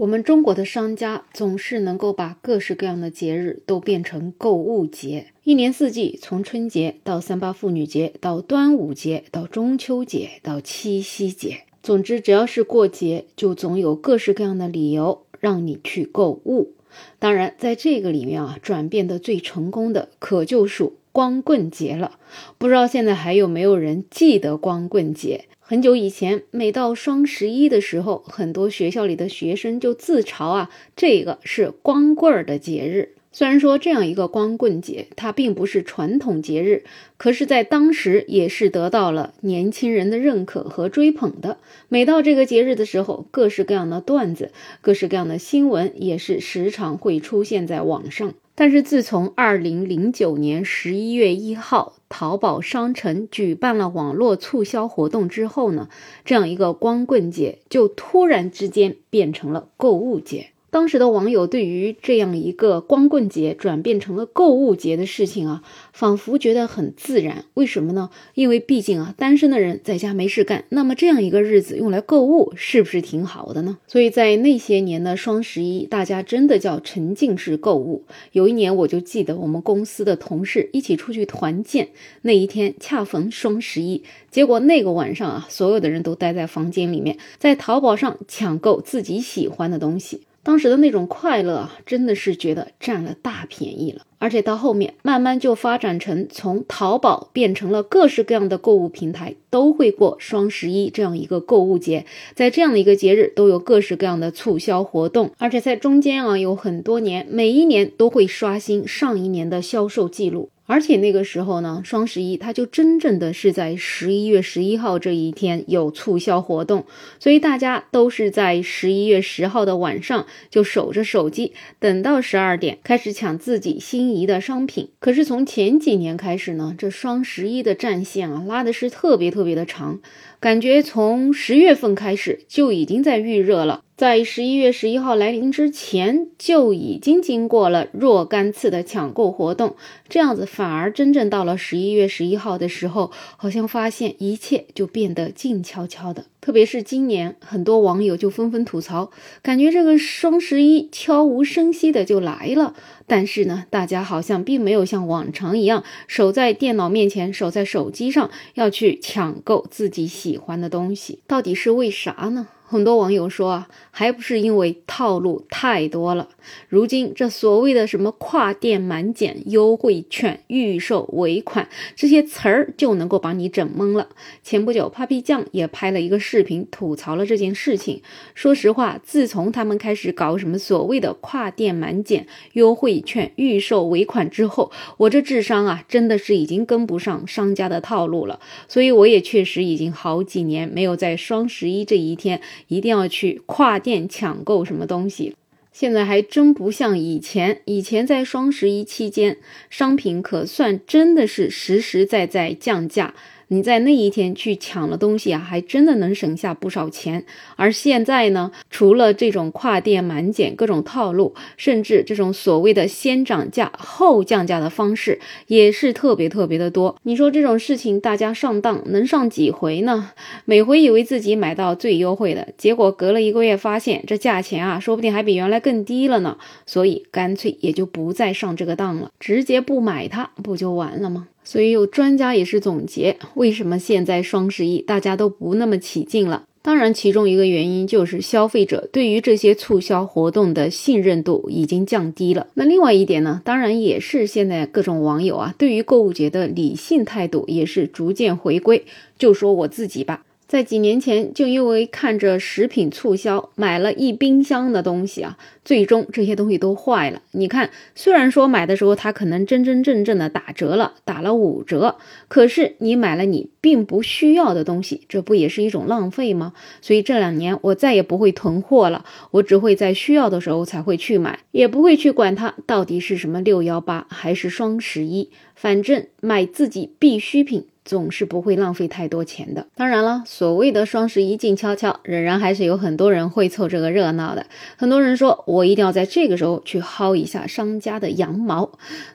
我们中国的商家总是能够把各式各样的节日都变成购物节，一年四季，从春节到三八妇女节，到端午节，到中秋节，到七夕节，总之只要是过节，就总有各式各样的理由让你去购物。当然，在这个里面啊，转变的最成功的可就属光棍节了。不知道现在还有没有人记得光棍节？很久以前，每到双十一的时候，很多学校里的学生就自嘲啊，这个是光棍儿的节日。虽然说这样一个光棍节，它并不是传统节日，可是，在当时也是得到了年轻人的认可和追捧的。每到这个节日的时候，各式各样的段子、各式各样的新闻也是时常会出现在网上。但是自从二零零九年十一月一号，淘宝商城举办了网络促销活动之后呢，这样一个光棍节就突然之间变成了购物节。当时的网友对于这样一个光棍节转变成了购物节的事情啊，仿佛觉得很自然。为什么呢？因为毕竟啊，单身的人在家没事干，那么这样一个日子用来购物，是不是挺好的呢？所以在那些年的双十一，大家真的叫沉浸式购物。有一年，我就记得我们公司的同事一起出去团建，那一天恰逢双十一，结果那个晚上啊，所有的人都待在房间里面，在淘宝上抢购自己喜欢的东西。当时的那种快乐啊，真的是觉得占了大便宜了。而且到后面慢慢就发展成从淘宝变成了各式各样的购物平台都会过双十一这样一个购物节，在这样的一个节日都有各式各样的促销活动，而且在中间啊有很多年，每一年都会刷新上一年的销售记录。而且那个时候呢，双十一它就真正的是在十一月十一号这一天有促销活动，所以大家都是在十一月十号的晚上就守着手机，等到十二点开始抢自己心仪的商品。可是从前几年开始呢，这双十一的战线啊拉的是特别特别的长，感觉从十月份开始就已经在预热了。在十一月十一号来临之前，就已经经过了若干次的抢购活动，这样子反而真正到了十一月十一号的时候，好像发现一切就变得静悄悄的。特别是今年，很多网友就纷纷吐槽，感觉这个双十一悄无声息的就来了。但是呢，大家好像并没有像往常一样守在电脑面前，守在手机上要去抢购自己喜喜欢的东西，到底是为啥呢？很多网友说啊，还不是因为套路太多了。如今这所谓的什么跨店满减、优惠券、预售尾款这些词儿，就能够把你整懵了。前不久，Papi 酱也拍了一个视频吐槽了这件事情。说实话，自从他们开始搞什么所谓的跨店满减、优惠券、预售尾款之后，我这智商啊，真的是已经跟不上商家的套路了。所以我也确实已经好几年没有在双十一这一天。一定要去跨店抢购什么东西，现在还真不像以前。以前在双十一期间，商品可算真的是实实在在降价。你在那一天去抢了东西啊，还真的能省下不少钱。而现在呢，除了这种跨店满减各种套路，甚至这种所谓的先涨价后降价的方式，也是特别特别的多。你说这种事情，大家上当能上几回呢？每回以为自己买到最优惠的，结果隔了一个月发现这价钱啊，说不定还比原来更低了呢。所以干脆也就不再上这个当了，直接不买它，不就完了吗？所以有专家也是总结，为什么现在双十一大家都不那么起劲了？当然，其中一个原因就是消费者对于这些促销活动的信任度已经降低了。那另外一点呢，当然也是现在各种网友啊，对于购物节的理性态度也是逐渐回归。就说我自己吧。在几年前，就因为看着食品促销，买了一冰箱的东西啊，最终这些东西都坏了。你看，虽然说买的时候它可能真真正正的打折了，打了五折，可是你买了你并不需要的东西，这不也是一种浪费吗？所以这两年我再也不会囤货了，我只会在需要的时候才会去买，也不会去管它到底是什么六幺八还是双十一，反正买自己必需品。总是不会浪费太多钱的。当然了，所谓的双十一静悄悄，仍然还是有很多人会凑这个热闹的。很多人说我一定要在这个时候去薅一下商家的羊毛，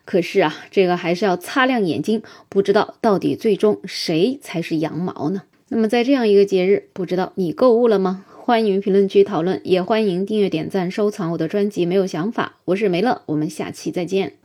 可是啊，这个还是要擦亮眼睛，不知道到底最终谁才是羊毛呢？那么在这样一个节日，不知道你购物了吗？欢迎评论区讨论，也欢迎订阅、点赞、收藏我的专辑。没有想法，我是梅乐，我们下期再见。